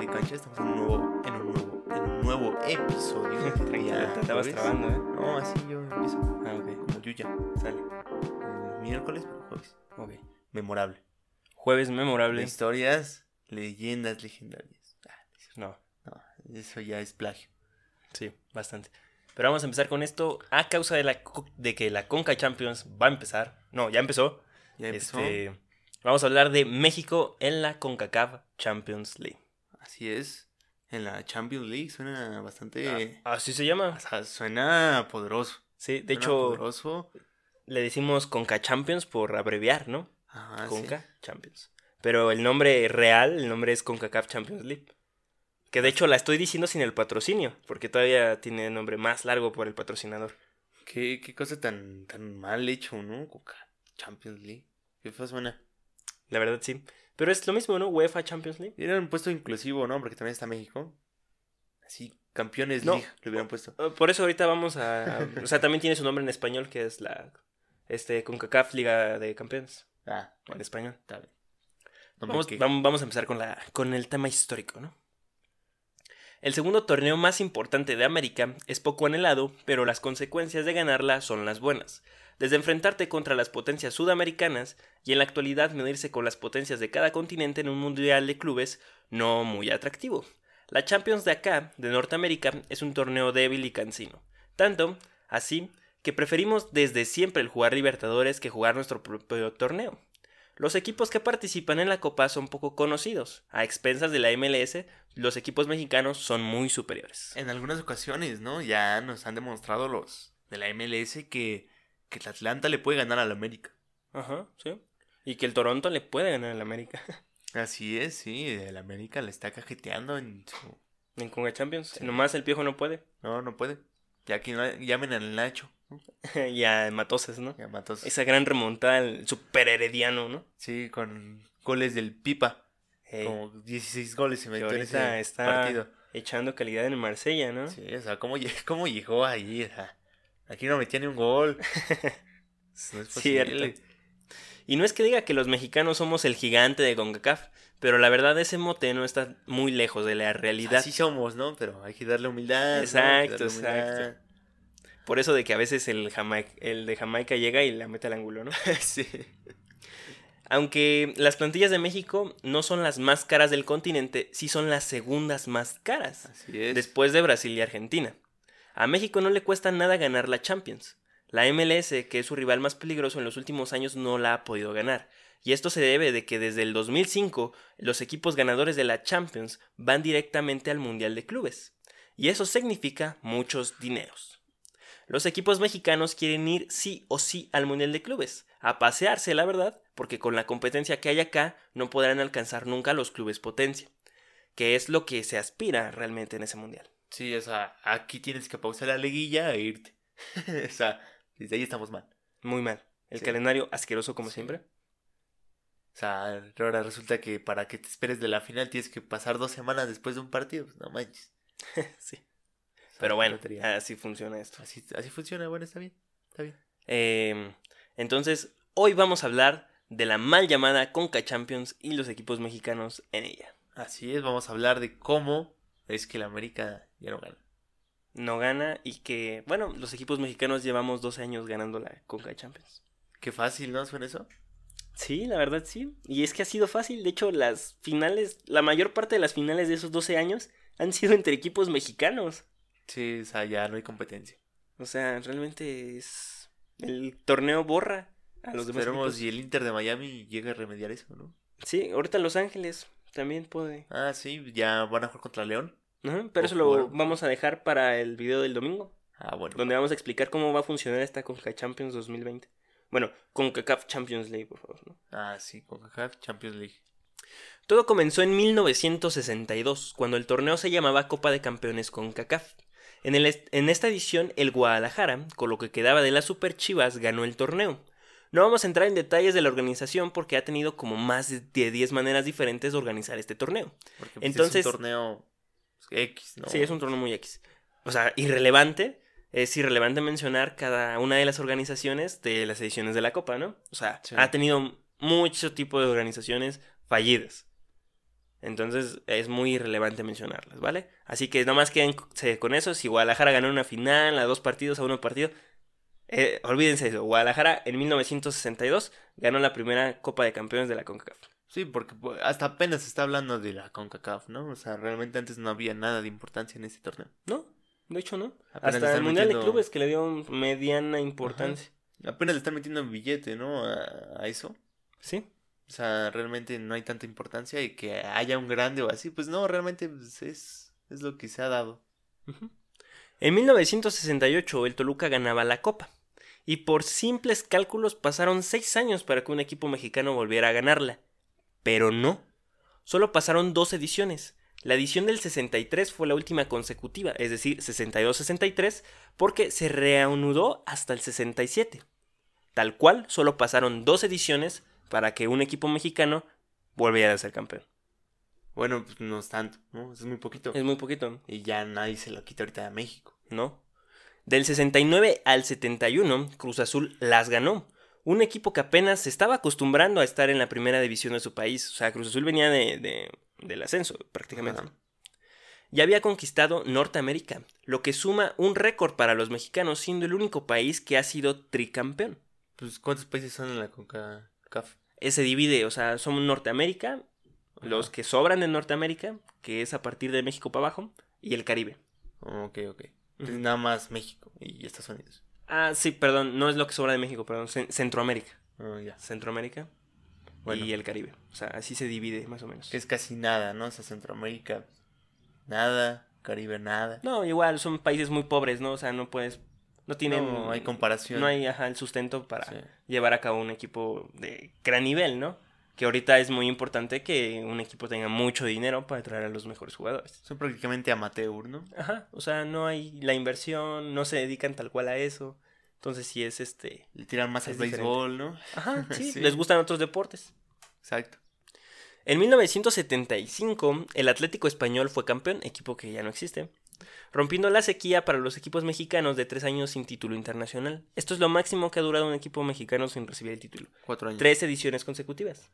de cancha, estamos en un nuevo, en un nuevo, en un nuevo episodio. Te estabas trabando, ¿eh? No, así yo empiezo. Ah, ok. Como Yuya. Sale. Miércoles, pero jueves. Ok. Memorable. Jueves memorable. historias, leyendas legendarias. Ah, No, no, eso ya es plagio. sí, bastante. Pero vamos a empezar con esto a causa de, la, de que la Conca Champions va a empezar. No, ya empezó. Ya empezó. Este, vamos a hablar de México en la CONCACAF Champions League. Así es. En la Champions League suena bastante. Ah, Así se llama. o sea, suena poderoso. Sí, de Suena hecho, Poderoso. le decimos CONCA Champions por abreviar, ¿no? Ajá, sí. CONCA Champions. Pero el nombre real, el nombre es CONCACAF Champions League. Que de hecho la estoy diciendo sin el patrocinio, porque todavía tiene nombre más largo por el patrocinador. ¿Qué, qué cosa tan, tan mal hecho, ¿no? Coca. Champions League. ¿Qué fue suena? La verdad sí. Pero es lo mismo, ¿no? UEFA Champions League. Hubieran puesto inclusivo, ¿no? Porque también está México. Así, campeones No. League le hubieran puesto. Por eso ahorita vamos a... o sea, también tiene su nombre en español, que es la... Este, CONCACAF Liga de Campeones, Ah, en bueno, español. está bien. No Vamos, quejo. vam- vamos a empezar con, la, con el tema histórico, ¿no? El segundo torneo más importante de América es poco anhelado, pero las consecuencias de ganarla son las buenas. Desde enfrentarte contra las potencias sudamericanas y en la actualidad medirse con las potencias de cada continente en un mundial de clubes no muy atractivo. La Champions de acá, de Norteamérica, es un torneo débil y cansino. Tanto, así, que preferimos desde siempre el jugar Libertadores que jugar nuestro propio torneo. Los equipos que participan en la Copa son poco conocidos. A expensas de la MLS, los equipos mexicanos son muy superiores. En algunas ocasiones, ¿no? Ya nos han demostrado los de la MLS que, que el Atlanta le puede ganar al América. Ajá, sí. Y que el Toronto le puede ganar al América. Así es, sí. El América le está cajeteando en su. En Conga Champions. Sí. Nomás el Piojo no puede. No, no puede. Ya que no, llamen al Nacho. y a Matoses, ¿no? Ya mató. Esa gran remontada, el super herediano, ¿no? Sí, con goles del Pipa. Como 16 goles se metió en ese está partido. echando calidad en el Marsella, ¿no? Sí, o sea, ¿cómo, cómo llegó ahí? O sea, aquí no metía ni un gol. No es posible. Y no es que diga que los mexicanos somos el gigante de CONCACAF, pero la verdad ese mote no está muy lejos de la realidad. Así somos, ¿no? Pero hay que darle humildad. Exacto, darle humildad. exacto. Por eso de que a veces el, Jamaica, el de Jamaica llega y la mete al ángulo, ¿no? sí. Aunque las plantillas de México no son las más caras del continente, sí son las segundas más caras, Así es. después de Brasil y Argentina. A México no le cuesta nada ganar la Champions. La MLS, que es su rival más peligroso en los últimos años, no la ha podido ganar. Y esto se debe de que desde el 2005 los equipos ganadores de la Champions van directamente al Mundial de Clubes. Y eso significa muchos dineros. Los equipos mexicanos quieren ir sí o sí al Mundial de Clubes, a pasearse, la verdad, porque con la competencia que hay acá no podrán alcanzar nunca los clubes potencia, que es lo que se aspira realmente en ese Mundial. Sí, o sea, aquí tienes que pausar la liguilla e irte. o sea, desde ahí estamos mal. Muy mal. El Sí. calendario asqueroso como Sí. siempre. O sea, ahora resulta que para que te esperes de la final tienes que pasar dos semanas después de un partido. Pues no manches. sí. Pero bueno, así funciona esto. Así, así funciona, bueno, está bien. Está bien. Eh, entonces, hoy vamos a hablar de la mal llamada Conca Champions y los equipos mexicanos en ella. Así es, vamos a hablar de cómo es que la América ya no gana. No gana y que, bueno, los equipos mexicanos llevamos 12 años ganando la Conca Champions. Qué fácil, ¿no? ¿Suena eso? Sí, la verdad sí. Y es que ha sido fácil. De hecho, las finales, la mayor parte de las finales de esos 12 años han sido entre equipos mexicanos. Sí, o sea, ya no hay competencia. O sea, realmente es... El torneo borra a los demás y el Inter de Miami llega a remediar eso, ¿no? Sí, ahorita Los Ángeles también puede. Ah, sí, ya van a jugar contra León. Pero eso lo vamos a dejar para el video del domingo, Ah, bueno. donde vamos a explicar cómo va a funcionar esta Conca Champions 2020. Bueno, CONCACAF Champions League, por favor. ¿no? Ah, sí, CONCACAF Champions League. Todo comenzó en 1962, cuando el torneo se llamaba Copa de Campeones CONCACAF. En, el en esta edición, el Guadalajara, con lo que quedaba de las Super Chivas, ganó el torneo. No vamos a entrar en detalles de la organización porque ha tenido como más de 10 maneras diferentes de organizar este torneo. Porque pues, Entonces- es un torneo X, ¿no? Sí, es un torneo muy X. O sea, irrelevante. Es irrelevante mencionar cada una de las organizaciones de las ediciones de la Copa, ¿no? O sea, Sí. ha tenido mucho tipo de organizaciones fallidas. Entonces es muy irrelevante mencionarlas, ¿vale? Así que nomás quédense con eso. Si Guadalajara ganó una final, a dos partidos, a uno partido, eh, olvídense eso. Guadalajara en 1962 ganó la primera Copa de Campeones de la CONCACAF. Sí, porque pues, hasta apenas se está hablando de la CONCACAF, ¿no? O sea, realmente antes no había nada de importancia en ese torneo. No, de hecho no. Apenas hasta el Mundial de Clubes que le dio mediana importancia. Apenas le están metiendo un billete, ¿no? A, a eso. Sí. O sea, realmente no hay tanta importancia y que haya un grande o así, pues no, realmente pues, es, es lo que se ha dado. Ujú. En 1968 el Toluca ganaba la Copa. Y por simples cálculos pasaron seis años para que un equipo mexicano volviera a ganarla. Pero no. Solo pasaron dos ediciones. La edición del 63 fue la última consecutiva, es decir, 62-63, porque se reanudó hasta el 67. Tal cual, solo pasaron dos ediciones para que un equipo mexicano volviera a ser campeón. Bueno, pues no es tanto, ¿no? Es muy poquito. Es muy poquito. Y ya nadie se lo quita ahorita a México. ¿no? Del 69 al 71, Cruz Azul las ganó. Un equipo que apenas se estaba acostumbrando a estar en la primera división de su país. O sea, Cruz Azul venía de, de- del ascenso, prácticamente. Ajá. Ya había conquistado Norteamérica, lo que suma un récord para los mexicanos, siendo el único país que ha sido tricampeón. Pues, ¿cuántos países son en la CONCACAF? Eh, Se divide, o sea, son Norteamérica, los que sobran de Norteamérica, que es a partir de México para abajo, y el Caribe. Ok, ok. Entonces, nada más México y Estados Unidos. Ah, sí, centro no es lo que sobra de México, perdón, Cen- Centroamérica. Ah, ya. Centroamérica Bueno. y el Caribe. O sea, así se divide más o menos. Que es casi nada, ¿no? O sea, Centroamérica, nada. Caribe, nada. No, igual son países muy pobres, ¿no? O sea, no puedes, no tienen, No hay comparación. no hay ajá, el sustento para Sí. llevar a cabo un equipo de gran nivel, ¿no? Que ahorita es muy importante que un equipo tenga mucho dinero para traer a los mejores jugadores. Son prácticamente amateur, ¿no? Ajá, o sea, no hay la inversión, no se dedican tal cual a eso. Entonces sí es este, Le tiran más al béisbol, ¿no? ajá, sí, Sí. les gustan otros deportes. Exacto. En 1975, el Atlético Español fue campeón, equipo que ya no existe, rompiendo la sequía para los equipos mexicanos de tres años sin título internacional. Esto es lo máximo que ha durado un equipo mexicano sin recibir el título. Cuatro años. Tres ediciones consecutivas.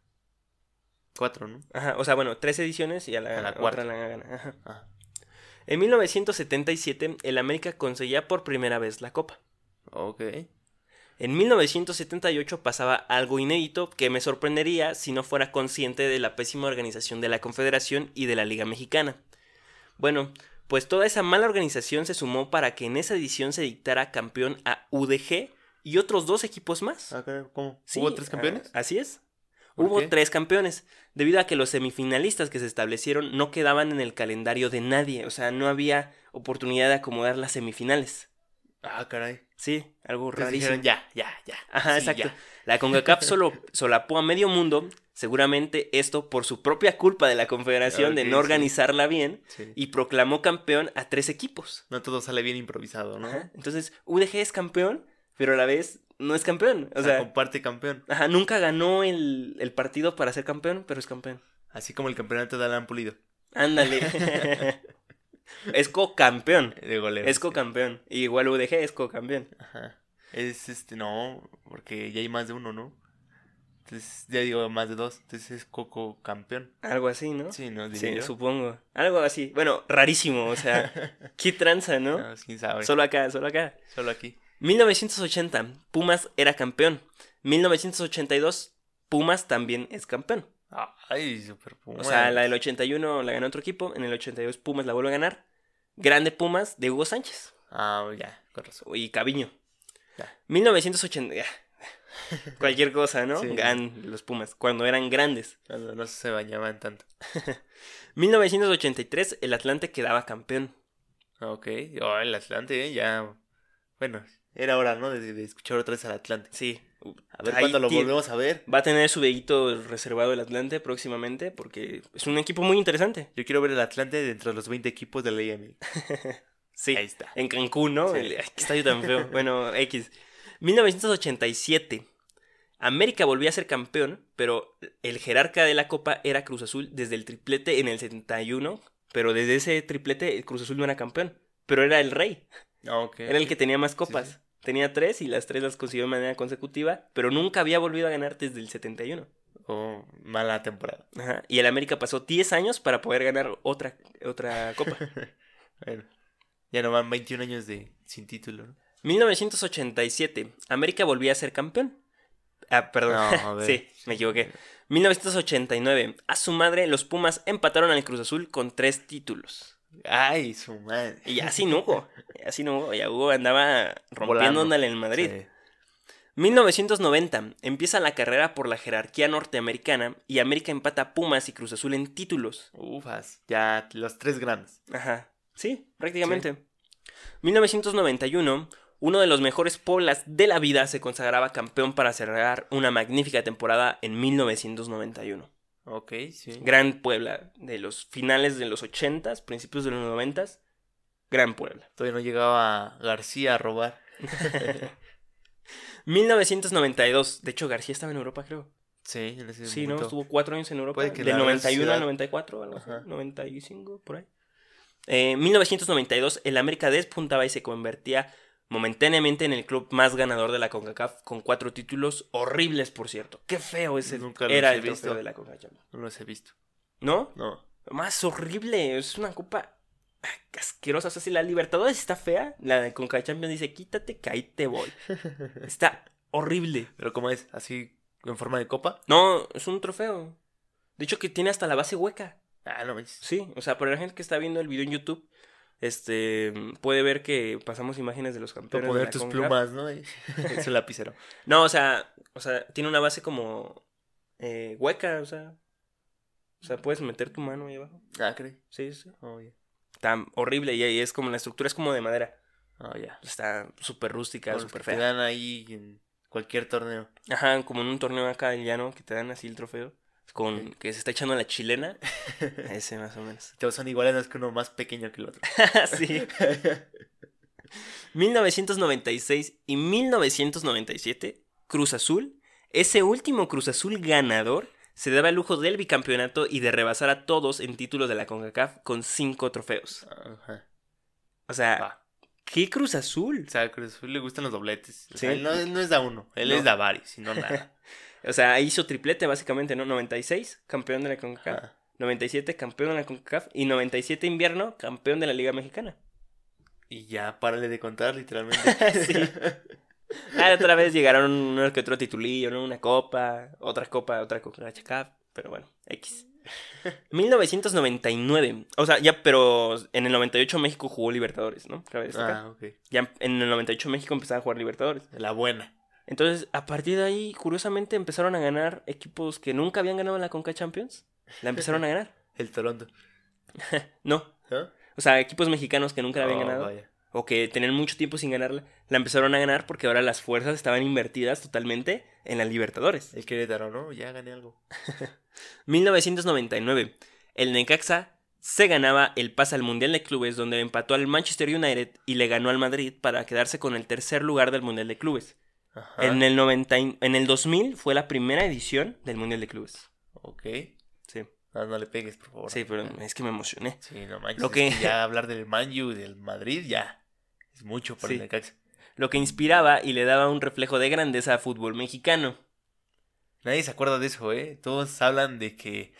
Cuatro, ¿no? Ajá, o sea, bueno, tres ediciones y a la, A la otra cuarta. la gana. Ajá. Ah, En 1977, el América conseguía por primera vez la Copa. ok. En 1978 pasaba algo inédito que me sorprendería si no fuera consciente de la pésima organización de la Confederación y de la Liga Mexicana. Bueno, pues toda esa mala organización se sumó para que en esa edición se dictara campeón a UDG y otros dos equipos más. Ah, ¿Cómo? Sí, ¿Hubo tres campeones? ah, así es. ¿Por Hubo qué? tres campeones, debido a que los semifinalistas que se establecieron no quedaban en el calendario de nadie, o sea, no había oportunidad de acomodar las semifinales. Ah, caray. Sí, algo Entonces rarísimo. dijeron, ya, ya, ya. Ajá, Sí, exacto. ya. La CONCACAF solo solapó a medio mundo, seguramente esto por su propia culpa de la Confederación de no sí. organizarla bien, Sí. y proclamó campeón a tres equipos. No todo sale bien improvisado, ¿no? Ajá. Entonces, UDG es campeón, pero a la vez no es campeón. O, O sea, sea, comparte campeón. ajá, nunca ganó el, el partido para ser campeón, pero es campeón. Así como el campeonato de Alan Pulido. Ándale. es co-campeón. De goleo. Es co-campeón. Igual UDG es co-campeón. Ajá. Es este, no, porque ya hay más de uno, ¿no? Entonces, ya digo más de dos. Entonces es Coco campeón. Algo así, ¿no? Sí, ¿no? Sí, yo. supongo. Algo así. Bueno, rarísimo. O sea, qué tranza, ¿no? No, quién sabe. Solo acá, solo acá. Solo aquí. 1980, Pumas era campeón. 1982, Pumas también es campeón. Ay, super Puma. O sea, la del 81 la ganó otro equipo, en el 82 Pumas la vuelve a ganar. Grande Pumas de Hugo Sánchez Ah, ya, con razón. y Caviño. Ya. 1980, ya. cualquier cosa, ¿no? Sí. Gan los Pumas, cuando eran grandes. Cuando no se bañaban tanto. 1983 el Atlante quedaba campeón. Ok. Oh, el Atlante, ¿eh? ya. Bueno, era hora, ¿no? De, de escuchar otra vez al Atlante. Sí. A ver cuándo lo volvemos a ver. Va a tener su dedito reservado el Atlante próximamente porque es un equipo muy interesante. Yo quiero ver el Atlante dentro de los 20 equipos de la IML. Sí. Ahí está. En Cancún, ¿no? Sí. El- ay, qué estadio tan feo. Bueno, X. 1987. América volvió a ser campeón, pero el jerarca de la Copa era Cruz Azul desde el triplete en el 71. Pero desde ese triplete Cruz Azul no era campeón, pero era el rey. Ok. Era el que tenía más copas. sí. Tenía tres y las tres las consiguió de manera consecutiva, pero nunca había volvido a ganar desde el 71. O mala temporada. Ajá. Y el América pasó 10 años para poder ganar otra, otra copa. Bueno, ya no van 21 años de sin título, ¿no? 1987, América volvía a ser campeón. Ah, perdón. No, a ver. sí, me equivoqué. 1989, a su madre, los Pumas empataron al Cruz Azul con tres títulos. Ay, su madre. Y así no hubo. Así no hubo. Ya Hugo andaba rompiéndole en Madrid. Sí. 1990, empieza la carrera por la jerarquía norteamericana y América empata a Pumas y Cruz Azul en títulos. Ufas, ya los tres grandes. Ajá. Sí, prácticamente. 1991, uno de los mejores Pueblas de la vida se consagraba campeón para cerrar una magnífica temporada en 1991. Ok, sí. Gran Puebla, de los finales de los 80s, principios de los 90s. Gran Puebla. Todavía no llegaba García a robar. 1992, de hecho García estaba en Europa, creo. Sí, en ese Sí, ¿no? Estuvo cuatro años en Europa. Puede que la 91 al ciudad- 94, algo así. Ajá. 95, por ahí. En 1992, el América despuntaba y se convertía momentáneamente en el club más ganador de la CONCACAF con cuatro títulos horribles, por cierto. Qué feo ese Nunca era el trofeo visto. de la CONCACAF. No los he visto. ¿No? No. Más horrible, es una copa asquerosa. O sea, si la Libertadores está fea, la de CONCACAF Champions dice, quítate que ahí te voy. Está horrible. Pero ¿cómo es? ¿Así en forma de copa? No, es un trofeo. De hecho, que tiene hasta la base hueca. Ah, no manches. Sí, o sea, para la gente que está viendo el video en YouTube, este puede ver que pasamos imágenes de los campeones. de poner tus plumas, ¿no? Es un lapicero. No, o sea, o sea, tiene una base como eh, hueca, o sea. O sea, puedes meter tu mano ahí abajo. Ah, ¿crees? Sí, sí. Oh. Está horrible y ahí es como la estructura es como de madera. Oh, ya. Está súper rústica, súper que te fea. dan ahí en cualquier torneo. Ajá, como en un torneo acá del llano que te dan así el trofeo. Con que se está echando la chilena. Ese más o menos. Todos son iguales, no es que uno más pequeño que el otro. sí. 1996 y 1997, Cruz Azul, ese último Cruz Azul ganador, se daba el lujo del bicampeonato y de rebasar a todos en títulos de la CONCACAF con cinco trofeos. Ajá. O sea. ¿qué Cruz Azul? O sea, a Cruz Azul le gustan los dobletes. O Sí. sea, él no, no es da uno, él No. es da varios, y no nada. O sea, hizo triplete básicamente, ¿no? 96, campeón de la CONCACAF. Ajá. 97, campeón de la CONCACAF. Y 97 invierno, campeón de la Liga Mexicana. Y ya, párale de contar, literalmente. Sí. Ah, otra vez llegaron uno que otro titulillo, ¿no? Una copa, otra copa, otra CONCACAF, pero bueno, X. 1999, o sea, ya, pero en el 98 México jugó Libertadores, ¿no? Cabe ah, ok. Ya en el 98 México empezaba a jugar Libertadores. La buena. Entonces, a partir de ahí, curiosamente, empezaron a ganar equipos que nunca habían ganado la Conca Champions. La empezaron a ganar. El Toronto. No, ¿No? o sea, equipos mexicanos que nunca la habían Oh, ganado. vaya. o que tenían mucho tiempo sin ganarla, la empezaron a ganar porque ahora las fuerzas estaban invertidas totalmente en las Libertadores. El Querétaro, ¿no? Ya gané algo. 1999, el Necaxa se ganaba el pase al Mundial de Clubes donde empató al Manchester United y le ganó al Madrid para quedarse con el tercer lugar del Mundial de Clubes. Ajá. En el, 90, y- en el 2000 fue la primera edición del Mundial de Clubes. Ok. Sí, No, no le pegues, por favor. sí, pero es que me emocioné. Sí, no manches. Lo es que- ya hablar del Man U y del Madrid ya es mucho para Sí. el Necaxa. Lo que inspiraba y le daba un reflejo de grandeza a fútbol mexicano. Nadie se acuerda de eso, ¿eh? Todos hablan de que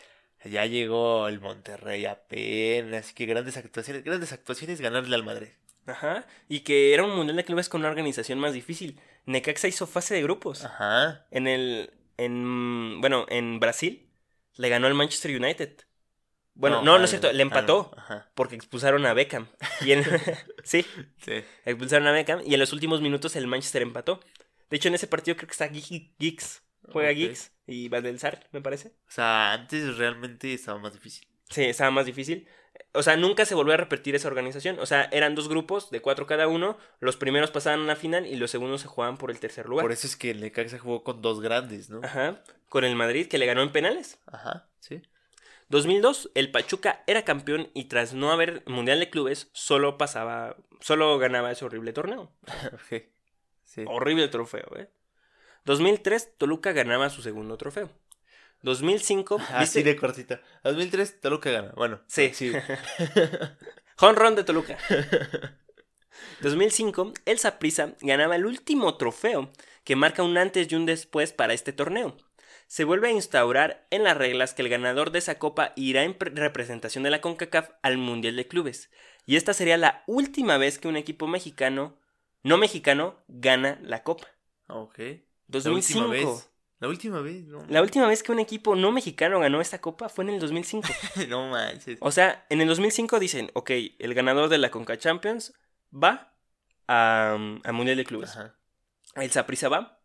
ya llegó el Monterrey apenas, que grandes actuaciones, grandes actuaciones ganarle al Madrid. Ajá, y que era un Mundial de Clubes con una organización más difícil. Necaxa hizo fase de grupos. Ajá. En el. En, bueno, en Brasil le ganó al Manchester United. Bueno, no, no, ah, es cierto, le ah, empató no, Ajá. porque expulsaron a Beckham. Y en, sí, Sí. expulsaron a Beckham y en los últimos minutos el Manchester empató. De hecho, en ese partido creo que está Giggs. Juega Ok. Giggs y Valdelsar, me parece. O sea, antes realmente estaba más difícil. Sí, estaba más difícil. O sea, nunca se volvió a repetir esa organización. O sea, eran dos grupos de cuatro cada uno. Los primeros pasaban a la final y los segundos se jugaban por el tercer lugar. Por eso es que el Necaxa jugó con dos grandes, ¿no? Ajá. Con el Madrid que le ganó en penales. Ajá, sí. 2002, el Pachuca era campeón y tras no haber Mundial de Clubes, solo pasaba, solo ganaba ese horrible torneo. Sí. Horrible trofeo, ¿eh? 2003, Toluca ganaba su segundo trofeo. 2005, Así de cortita. 2003, Toluca gana. Bueno, Sí. sí. Home run de Toluca. 2005, el Saprissa ganaba el último trofeo que marca un antes y un después para este torneo. se vuelve a instaurar en las reglas que el ganador de esa copa irá en pre- representación de la CONCACAF al Mundial de Clubes. Y esta sería la última vez que un equipo mexicano, no mexicano, gana la copa. Ok. 2005. La última vez. No. La última vez que un equipo no mexicano ganó esta copa fue en el 2005. no manches. O sea, en el 2005 dicen, ok, el ganador de la Conca Champions va a, a Mundial de Clubes. Ajá. El Saprissa va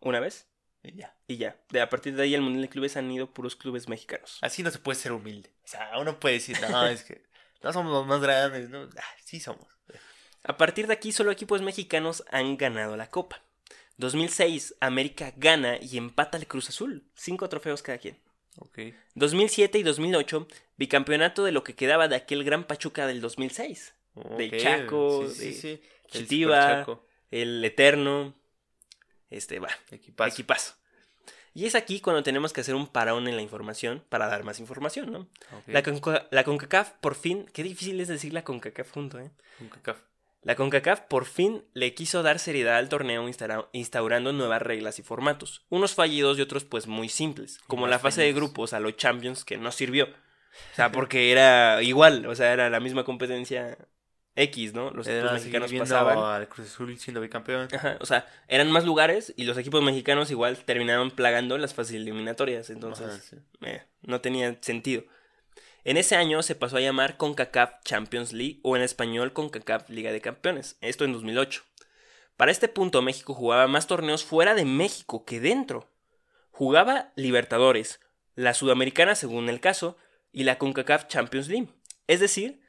una vez Y ya. y ya. De a partir de ahí al Mundial de Clubes han ido puros clubes mexicanos. Así no se puede ser humilde. O sea, uno puede decir, no, es que no somos los más grandes, ¿no? Ah, sí somos. A partir de aquí solo equipos mexicanos han ganado la copa. 2006, América gana y empata al Cruz Azul. Cinco trofeos cada quien. Ok. 2007 y 2008, bicampeonato de lo que quedaba de aquel gran Pachuca del 2006. De Ok, Chaco, sí, de Chitiba, Chaco. El Eterno. Este va. Equipazo. Equipazo. Y es aquí cuando tenemos que hacer un parón en la información para dar más información, ¿no? Ok. La, Conca- la CONCACAF por fin, qué difícil es decir la CONCACAF junto, ¿eh? Un cacaf. La CONCACAF por fin le quiso dar seriedad al torneo instaura- instaurando nuevas reglas y formatos, unos fallidos y otros pues muy simples, como la fase de grupos a los Champions que no sirvió. O sea, porque era igual, o sea, era la misma competencia X, ¿no? Los equipos mexicanos pasaban. al Cruz Azul siendo bicampeón. Ajá, o sea, eran más lugares y los equipos mexicanos igual terminaban plagando las fases eliminatorias, entonces Ajá, sí. eh, no tenía sentido. En ese año se pasó a llamar CONCACAF Champions League o en español CONCACAF Liga de Campeones, esto en 2008. Para este punto México jugaba más torneos fuera de México que dentro. Jugaba Libertadores, la Sudamericana según el caso, y la CONCACAF Champions League. Es decir,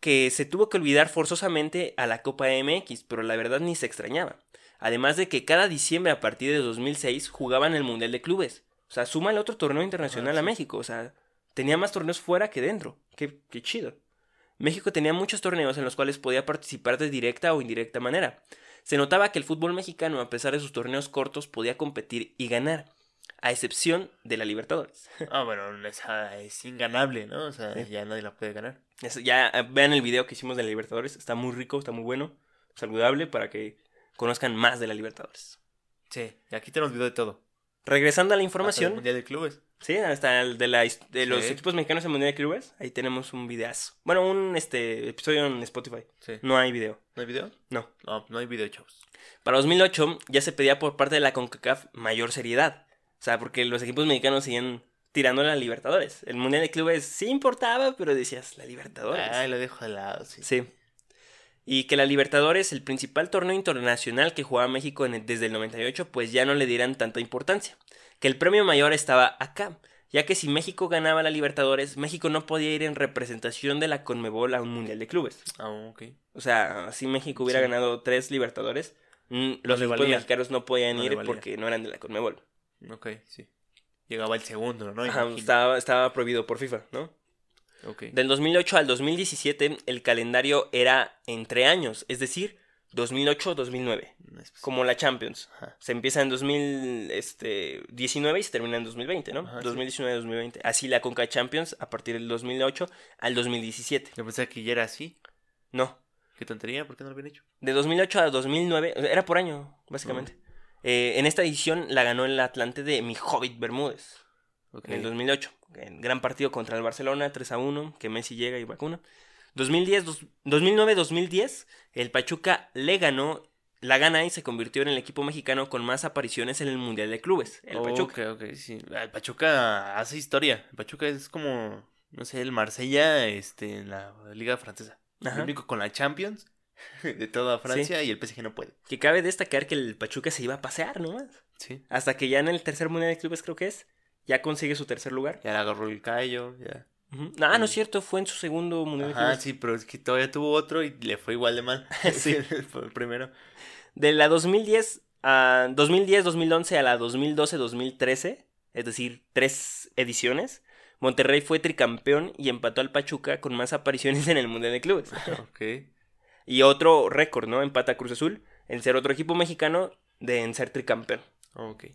que se tuvo que olvidar forzosamente a la Copa MX, pero la verdad ni se extrañaba. Además de que cada diciembre a partir de 2006 jugaban el Mundial de Clubes. O sea, suma el otro torneo internacional Ah, a. México. O sea, tenía más torneos fuera que dentro. Qué, qué chido. México tenía muchos torneos en los cuales podía participar de directa o indirecta manera. Se notaba que el fútbol mexicano, a pesar de sus torneos cortos, podía competir y ganar, a excepción de la Libertadores. Ah, bueno, esa es inganable, ¿no? O sea, Sí. ya nadie la puede ganar. Es- Ya eh, vean el video que hicimos de la Libertadores, está muy rico, está muy bueno, saludable para que conozcan más de la Libertadores. Sí, y aquí tenemos video de todo. Regresando a la Hasta el información, Mundial de Clubes. sí, hasta el de, la, de los Sí. equipos mexicanos en Mundial de Clubes, ahí tenemos un videazo. Bueno, un este episodio en Spotify. Sí. No hay video. ¿No hay video? No. No, no hay video, chavos. Para 2008 ya se pedía por parte de la CONCACAF mayor seriedad. O sea, porque los equipos mexicanos seguían tirando a la Libertadores. El Mundial de Clubes sí importaba, pero decías, la Libertadores. Ay, lo dejo de lado, sí. Sí. Y que la Libertadores, el principal torneo internacional que jugaba México en el- desde el 98, pues ya no le dieran tanta importancia. Que el premio mayor estaba acá, ya que si México ganaba la Libertadores, México no podía ir en representación de la Conmebol a un Mundial de Clubes. Ah, ok. O sea, si México hubiera Sí. ganado tres Libertadores, mm, los le equipos mexicanos no podían No ir porque no eran de la Conmebol. Ok, sí. Llegaba el segundo, ¿no? Ajá, estaba, estaba prohibido por FIFA, ¿no? Ok. Del 2008 al 2017 el calendario era entre años, es decir, 2008-2009, No es- como la Champions. Ajá. Se empieza en 2019 y se termina en 2020, ¿no? Ajá, sí. 2019-2020. Así la Conca Champions a partir del 2008 al 2017. Yo pensaba que ya era así. No, Qué tontería, ¿por qué no lo habían hecho? de 2008 a 2009, era por año, básicamente. Eh, en esta edición la ganó el Atlante de Mi Hobbit Bermúdez. En el 2008. En gran partido contra el Barcelona, 3 a 1, que Messi llega y vacuna. 2010, dos- 2009-2010, el Pachuca le ganó, la gana y se convirtió en el equipo mexicano con más apariciones en el Mundial de Clubes. El Pachuca. Ok, ok, sí. El Pachuca hace historia. El Pachuca es como, no sé, el Marsella este, en la Liga Francesa. Ajá. El único con la Champions de toda Francia y el PSG no puede. Que cabe destacar que el Pachuca se iba a pasear nomás. Sí. Hasta que ya en el tercer Mundial de Clubes creo que es, ya consigue su tercer lugar. Ya le agarró el callo, ya. Ah, no es cierto, fue en su segundo Mundial Clubes. sí, pero es que todavía tuvo otro y le fue igual de mal. Sí. Fue el primero. De la 2010 a 2010-2011 a la 2012-2013, es decir, tres ediciones, Monterrey fue tricampeón y empató al Pachuca con más apariciones en el Mundial de Clubes. Ok. Y otro récord, ¿no? Empata Cruz Azul en ser otro equipo mexicano de en ser tricampeón. Ok.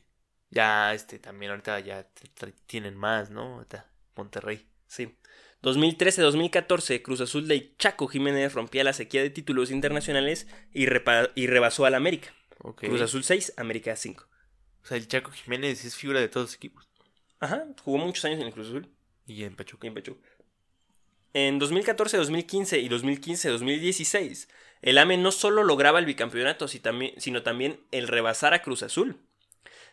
Ya, este, también ahorita ya tienen más, ¿no? Ahorita, Monterrey. Sí. 2013-2014, Cruz Azul de Chaco Jiménez rompía la sequía de títulos internacionales y, y rebasó al América. Ok. Cruz Azul 6, América 5. O sea, el Chaco Jiménez es figura de todos los equipos. Ajá, jugó muchos años en el Cruz Azul Y en Pachuca. y en Pachuca. En 2014, 2015 y 2015-2016, el AME no solo lograba el bicampeonato, sino también el rebasar a Cruz Azul,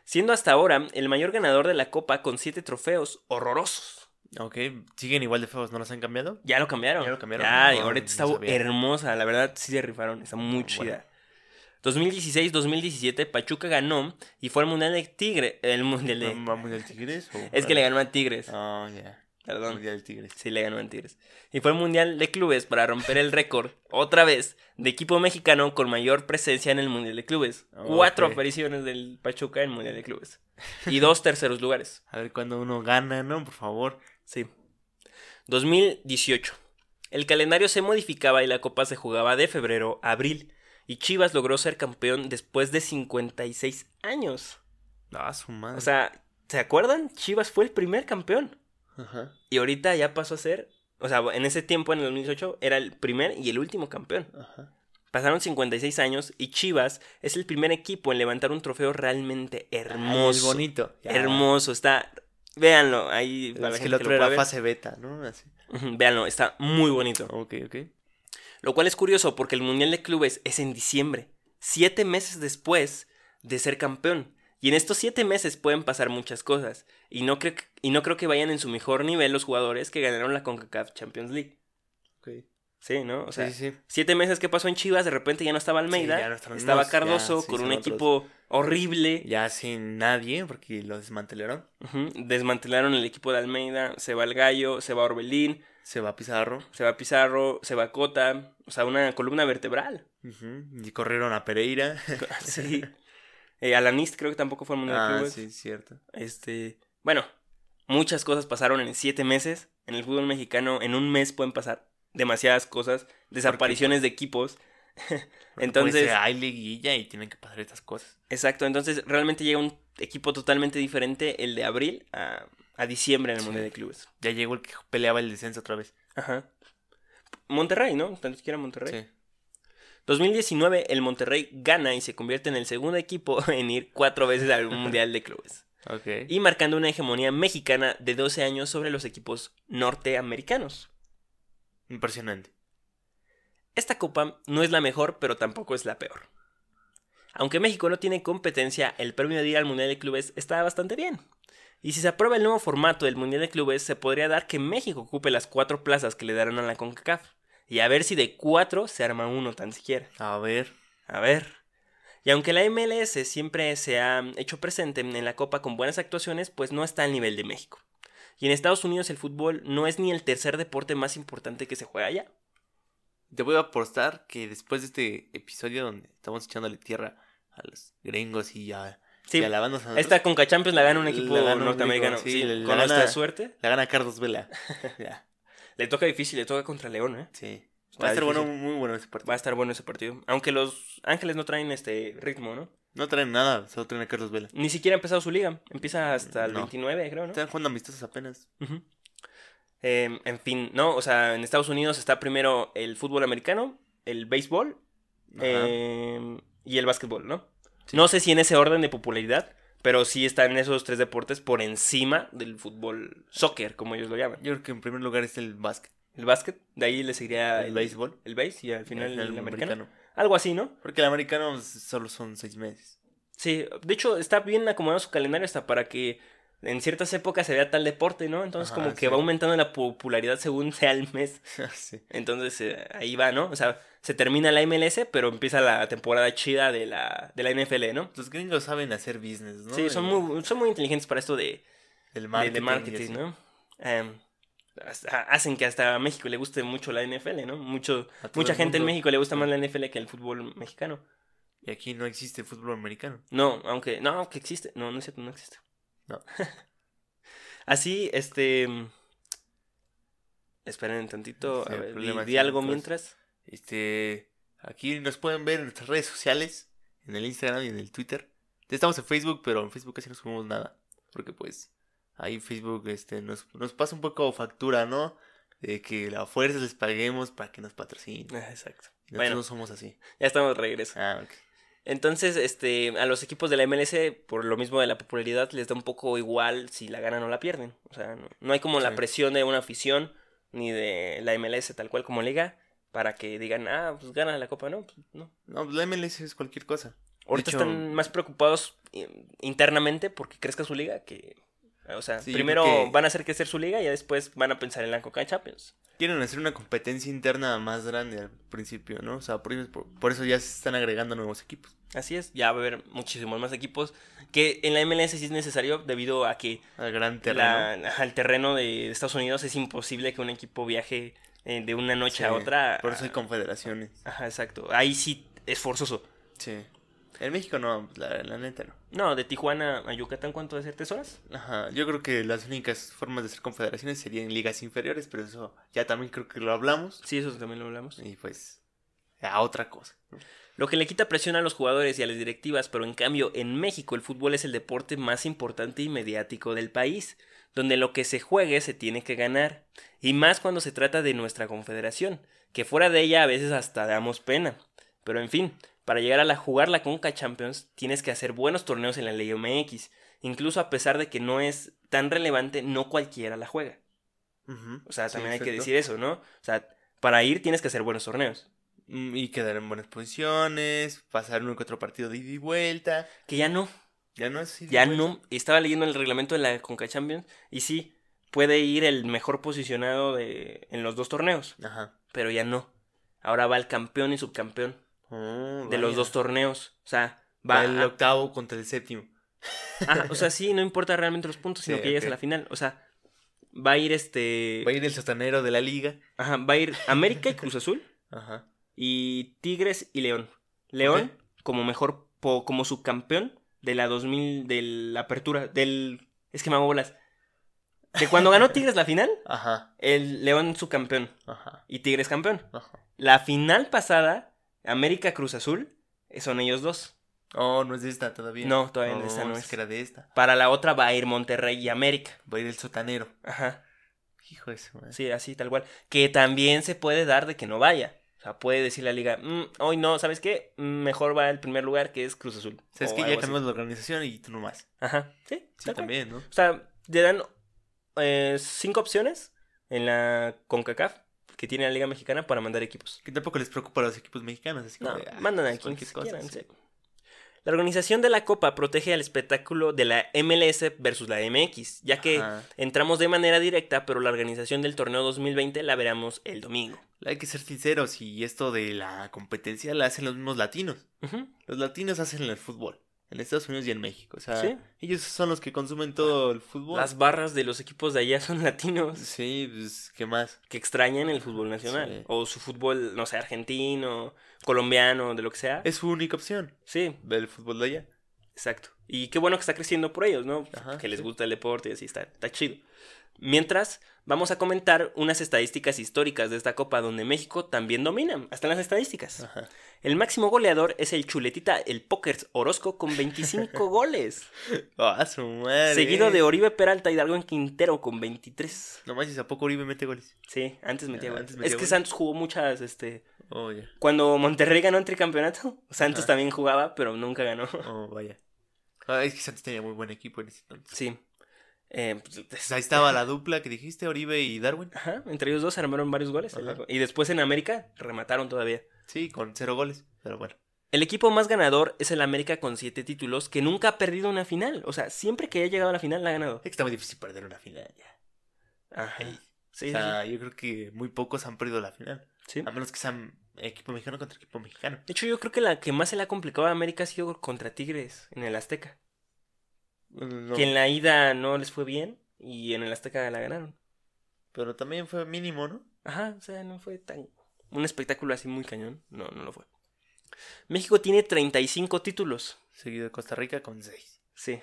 siendo hasta ahora el mayor ganador de la Copa con siete trofeos horrorosos. Ok, siguen igual de feos, ¿no los han cambiado? Ya lo cambiaron. Ya lo cambiaron. Ya, No, ahorita no está sabía. hermosa. La verdad, sí se rifaron. Está muy chida. 2016-2017, Pachuca ganó y fue al Mundial de Tigre. El Mundial de... ¿Vamos del Tigres? o- Es que le ganó a Tigres. Ah, ya. Perdón. Mundial del Tigres. Sí, le ganó a Tigres. Y fue el Mundial de Clubes para romper el récord, otra vez, de equipo mexicano con mayor presencia en el Mundial de Clubes. Ok. Cuatro apariciones del Pachuca en el Mundial de Clubes. Y dos terceros lugares. A ver cuándo uno gana, ¿no? Por favor. Sí. 2018. El calendario se modificaba y la copa se jugaba de febrero a abril. Y Chivas logró ser campeón después de 56 años. Ah, su madre. O sea, ¿se acuerdan? Chivas fue el primer campeón. Ajá. Y ahorita ya pasó a ser. O sea, en ese tiempo, en el 2018, era el primer y el último campeón. Ajá. Pasaron 56 años y Chivas es el primer equipo en levantar un trofeo realmente hermoso. es bonito. Ya. Hermoso, está. Véanlo, ahí para Es que el que otro lo era fase beta, ¿no? Así. Véanlo, está muy bonito. Ok, ok. Lo cual es curioso porque el Mundial de Clubes es en diciembre, siete meses después de ser campeón. Y en estos siete meses pueden pasar muchas cosas. Y no, creo que- y no creo que vayan en su mejor nivel los jugadores que ganaron la CONCACAF Champions League. Ok. Sí, ¿no? O sea, sí, sí. siete meses que pasó en Chivas, de repente ya no estaba Almeida. ya no estaba Cardoso ya, sí, con un otros. equipo horrible. Ya sin nadie, porque lo desmantelaron. Desmantelaron el equipo de Almeida. Se va el Gallo, se va Orbelín, Se va Pizarro. se va Pizarro, se va Cota. O sea, una columna vertebral. Y corrieron a Pereira. Sí. Eh, Alanist creo que tampoco fue al Mundial de ah, Clubes. sí, cierto. Este, bueno, muchas cosas pasaron en siete meses. En el fútbol mexicano, en un mes pueden pasar demasiadas cosas, desapariciones de equipos. Entonces- hay liguilla y tienen que pasar estas cosas. Exacto, entonces realmente llega un equipo totalmente diferente el de abril a, a diciembre en el Sí. Mundial de Clubes. Ya llegó el que peleaba el descenso otra vez. Ajá. Monterrey, ¿no? Tan siquiera Monterrey. Sí. 2019, el Monterrey gana y se convierte en el segundo equipo en ir cuatro veces al Mundial de Clubes. Y marcando una hegemonía mexicana de 12 años sobre los equipos norteamericanos. Impresionante. Esta copa no es la mejor, pero tampoco es la peor. Aunque México no tiene competencia, el premio de ir al Mundial de Clubes está bastante bien. Y si se aprueba el nuevo formato del Mundial de Clubes, se podría dar que México ocupe las cuatro plazas que le darán a la CONCACAF. Y a ver si de cuatro se arma uno tan siquiera. A ver. A ver. Y aunque la MLS siempre se ha hecho presente en la Copa con buenas actuaciones, pues no está al nivel de México. Y en Estados Unidos el fútbol no es ni el tercer deporte más importante que se juega allá. Te voy a apostar que después de este episodio donde estamos echándole tierra a los gringos y a, Sí, y a nosotros, esta Conca Champions la gana un equipo La un norteamericano. gringo, Sí, sí, la con gana- nuestra suerte. la gana Carlos Vela. Ya, Le toca difícil, le toca contra León, ¿eh? sí. Va a estar bueno, muy bueno ese partido. Va a estar bueno ese partido. Aunque los Ángeles no traen este ritmo, ¿no? No traen nada, solo traen a Carlos Vela. Ni siquiera ha empezado su liga. Empieza hasta el No. 29, creo, ¿no? Están jugando amistosos apenas. Eh, en fin, ¿no? O sea, en Estados Unidos está primero el fútbol americano, el béisbol eh, y el básquetbol, ¿no? Sí. No sé si en ese orden de popularidad, pero sí están esos tres deportes por encima del fútbol soccer, como ellos lo llaman. Yo creo que en primer lugar está el básquet. El básquet, de ahí le seguiría El béisbol. El béis y al final el el, americano. Algo así, ¿no? Porque el americano solo son seis meses. Sí, de hecho está bien acomodado su calendario hasta para que en ciertas épocas se vea tal deporte, ¿no? Entonces Ajá, como que sí. va aumentando la popularidad según sea el mes. sí. Entonces eh, ahí va, ¿no? O sea, se termina la MLS, pero empieza la temporada chida de la, de la NFL, ¿no? Los gringos saben hacer business, ¿no? Sí, son muy, son muy inteligentes para esto de, el marketing. de. ¿no? Em, hacen que hasta a México le guste mucho la NFL, ¿no? Mucho, mucha gente en. México le gusta más la NFL que el fútbol mexicano. Y aquí no existe fútbol americano. No, aunque, no, que existe. No, no es cierto, no existe. No. Así, este... Esperen un tantito, Sí, a ver, di, di algo mientras. Este, aquí nos pueden ver en nuestras redes sociales, en el Instagram y en el Twitter. Estamos en Facebook, pero en Facebook casi no subimos nada, porque pues ahí Facebook este nos, nos pasa un poco factura, ¿no? De que a fuerza les paguemos para que nos patrocinen. Ah, Exacto. Nosotros Bueno. no somos así. Ya estamos de regreso. Ah, ok. Entonces, este, a los equipos de la MLS, por lo mismo de la popularidad, les da un poco igual si la ganan o la pierden. O sea, no, no hay como la presión de una afición ni de la MLS tal cual como liga para que digan, ah, pues gana la copa, no, pues no. No, la MLS es cualquier cosa. Ahorita hecho- están más preocupados eh, internamente porque crezca su liga que, o sea, Sí, primero van a hacer crecer su liga y después van a pensar en la Coca Champions. Quieren hacer una competencia interna más grande al principio, ¿no? O sea, por, eso ya se están agregando nuevos equipos. Así es, ya va a haber muchísimos más equipos que en la MLS sí es necesario debido a que Al gran terreno. la- de Estados Unidos es imposible que un equipo viaje eh, de una noche a otra. Por eso hay confederaciones. Ajá, exacto. Ahí sí es forzoso. Sí. En México no, la, la neta no. No, de Tijuana a Yucatán, ¿cuánto de ser tres horas? Ajá, yo creo que las únicas formas de ser confederaciones serían ligas inferiores, pero eso ya también creo que lo hablamos. Sí, eso también lo hablamos. Y pues, a otra cosa. Lo que le quita presión a los jugadores y a las directivas, pero en cambio en México el fútbol es el deporte más importante y mediático del país, donde lo que se juegue se tiene que ganar, y más cuando se trata de nuestra confederación, que fuera de ella a veces hasta damos pena. Pero en fin, para llegar a la jugar la Conca Champions tienes que hacer buenos torneos en la Liga MX, incluso a pesar de que no es tan relevante, no cualquiera la juega. Ujú, O sea, sí, también hay que decir eso, ¿no? O sea, para ir tienes que hacer buenos torneos. Mm, Y quedar en buenas posiciones, pasar uno que otro partido de ida y vuelta. Que ya no. Ya no es Ya vuelta. no, estaba leyendo el reglamento de la Conca Champions y sí, puede ir el mejor posicionado de, en los dos torneos, Ajá. pero ya no. Ahora va el campeón y subcampeón Oh, de los dos torneos. O sea, va Va el a- octavo contra el séptimo. Ajá, o sea, sí, no importa realmente los puntos, sino Sí, que llegues ok. a la final. O sea, va a ir este. Va a ir el sotanero de la liga. Ajá, va a ir América y Cruz Azul Ajá. y Tigres y León. León como mejor, po- como subcampeón de la 2000, de la apertura, del. Es que me hago bolas. De cuando ganó Tigres la final, Ajá. el León subcampeón Ajá. y Tigres campeón. Ajá. La final pasada, América Cruz Azul, eh, son ellos dos. Oh, no es de esta todavía. No, todavía Oh, esta no es es. que era de esta. Para la otra va a ir Monterrey y América. Va a ir el sotanero. Ajá. Hijo de su madre. Sí, así tal cual. Que también se puede dar de que no vaya. O sea, puede decir la liga, "Mm, hoy no, ¿sabes qué? Mejor va el primer lugar que es Cruz Azul. Sabes O que ya algo así. cambiamos la organización y tú nomás. Ajá. Sí, Sí, cual. también, ¿no? O sea, le dan eh, cinco opciones en la CONCACAF que tiene la Liga Mexicana para mandar equipos. Que tampoco les preocupa a los equipos mexicanos. Así como No, de, ah, mandan a pues quien quieran, sí. La organización de la Copa protege al espectáculo de la MLS versus la MX, ya que Ajá. entramos de manera directa, pero la organización del torneo 2020 la veremos el domingo. Hay que ser sinceros y esto de la competencia la hacen los mismos latinos. Los latinos hacen el fútbol. En Estados Unidos y en México. O sea, Sí. ellos son los que consumen todo el fútbol. Las barras de los equipos de allá son latinos Sí, pues, ¿qué más? que extrañan el fútbol nacional. Sí. O su fútbol, no sé, argentino, colombiano, de lo que sea. Es su única opción. Sí, Ver el fútbol de allá. Exacto. Y qué bueno que está creciendo por ellos, ¿no? Ajá, que les sí. gusta el deporte y así está, está chido. Mientras, vamos a comentar unas estadísticas históricas de esta copa donde México también domina, hasta en las estadísticas. Ajá. El máximo goleador es el chuletita, el Pokers Orozco, con 25 goles. Ah, su madre. Seguido de Oribe Peralta y Darwin Quintero con 23. No manches, ¿a poco Uribe mete goles? Sí, antes metía Ah, goles. antes metía es que. Santos jugó muchas, este... Oh. Cuando Monterrey ganó el tricampeonato, Santos Ajá. también jugaba, pero nunca ganó. Oh, vaya. Ah, es que Santos tenía muy buen equipo en ese entonces. Sí. Eh, pues, Pues ahí estaba la dupla que dijiste, Oribe y Darwin. Ajá, entre ellos dos armaron varios goles. Y después en América remataron todavía. Sí, con cero goles. Pero bueno. El equipo más ganador es el América con siete títulos, que nunca ha perdido una final. O sea, siempre que ha llegado a la final la ha ganado. Es que está muy difícil perder una final ya. Ajá. Ay, Sí, o sea, yo creo que muy pocos han perdido la final. sí. A menos que sean equipo mexicano contra equipo mexicano. De hecho, yo creo que la que más se le ha complicado a América ha sido contra Tigres en el Azteca. No, Que en la ida no les fue bien y en el Azteca la ganaron. Pero también fue mínimo, ¿no? Ajá, o sea, no fue tan... Un espectáculo así muy cañón. No, no lo fue. México tiene 35 títulos. Seguido de Costa Rica con 6. Sí.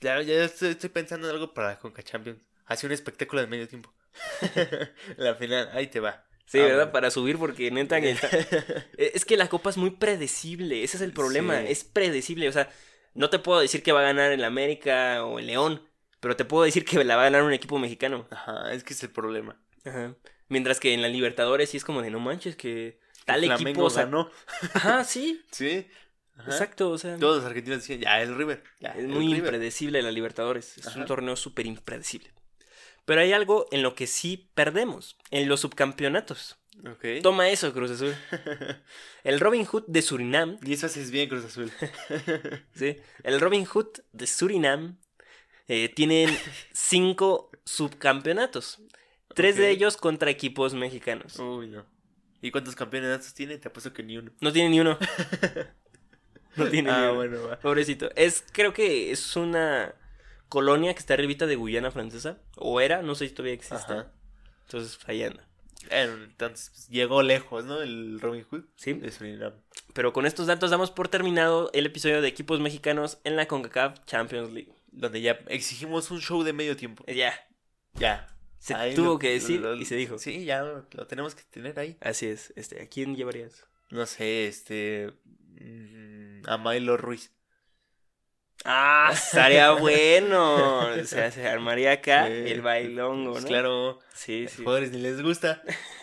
Ya, ya estoy, estoy pensando en algo para la Conca Champions. Hace un espectáculo de medio tiempo. la final, ahí te va. Sí, Ah, ¿verdad? bueno. Para subir porque neta que Eh, Es que la copa es muy predecible, ese es el problema, Sí. es predecible, o sea, no te puedo decir que va a ganar el América o el León, pero te puedo decir que la va a ganar un equipo mexicano. Ajá, es que es el problema. Ajá. Mientras que en la Libertadores sí es como de no manches que tal equipo sa- ganó. Ajá, sí. Sí. Ajá. Exacto, o sea, Todos los argentinos decían, ya, el River. Ya, es el muy River". impredecible la Libertadores. Es un torneo súper impredecible. Pero hay algo en lo que sí perdemos, en los subcampeonatos. Toma eso, Cruz Azul. El Robin Hood de Surinam, y eso haces bien, Cruz Azul. ¿sí? El Robin Hood de Surinam eh, tienen cinco subcampeonatos. Tres de ellos contra equipos mexicanos. Uy, no. ¿Y cuántos campeonatos tiene? Te apuesto que ni uno. No tiene ni uno. No tiene ni ah, uno. bueno, va. Pobrecito. Es, creo que es una colonia que está arribita de Guyana Francesa. O era, no sé si todavía existe. Ajá. Entonces, ahí anda. Bueno, entonces pues, llegó lejos, ¿no? El Robin Hood. Sí. Pero con estos datos damos por terminado el episodio de equipos mexicanos en la CONCACAF Champions League. Donde ya exigimos un show de medio tiempo. Eh, Ya, Ya. se Ahí tuvo lo- que decir lo- y se dijo. Sí, ya lo, lo tenemos que tener ahí. Así es. Este, ¿A quién llevarías? No sé, este. mm, A Milo Ruiz. Ah, estaría bueno. O sea, se armaría acá Sí. el bailongo, Pues ¿no? claro, Sí, sí. jugadores ni les gusta.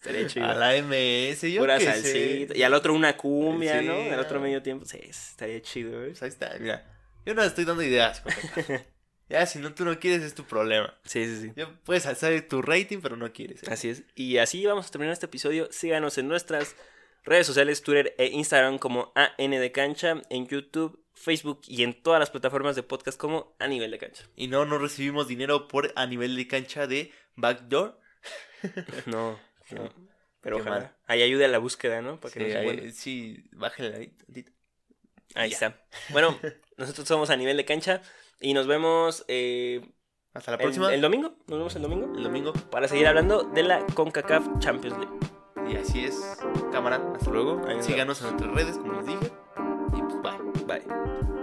Estaría chido. A la MS, yo Pura qué salsita. sé. Y al otro una cumbia, Sí, ¿no? Al otro medio tiempo. Sí, estaría chido, ¿eh? Pues ahí está, mira. Yo no estoy dando ideas. Ya, si no tú no quieres, es tu problema. Sí, sí, sí. Ya puedes alzar tu rating, pero no quieres. ¿eh? Así es. Y así vamos a terminar este episodio. Síganos en nuestras redes sociales, Twitter e Instagram como AN de Cancha, en YouTube, Facebook y en todas las plataformas de podcast como A Nivel de Cancha. Y no, no recibimos dinero por a nivel de cancha de Backdoor. No, no. Pero Qué ojalá. mal. Ahí ayude a la búsqueda, ¿no? Para que Sí, no se ahí- sí, bájale ahí tantito. Ahí ya. está. Bueno, nosotros somos A Nivel de Cancha y nos vemos eh, Hasta la próxima. el domingo. Nos vemos el domingo. el domingo. Para seguir hablando de la CONCACAF Champions League. Y así es, cámara. Hasta luego. Síganos en nuestras redes, como les dije. Y pues bye. Bye.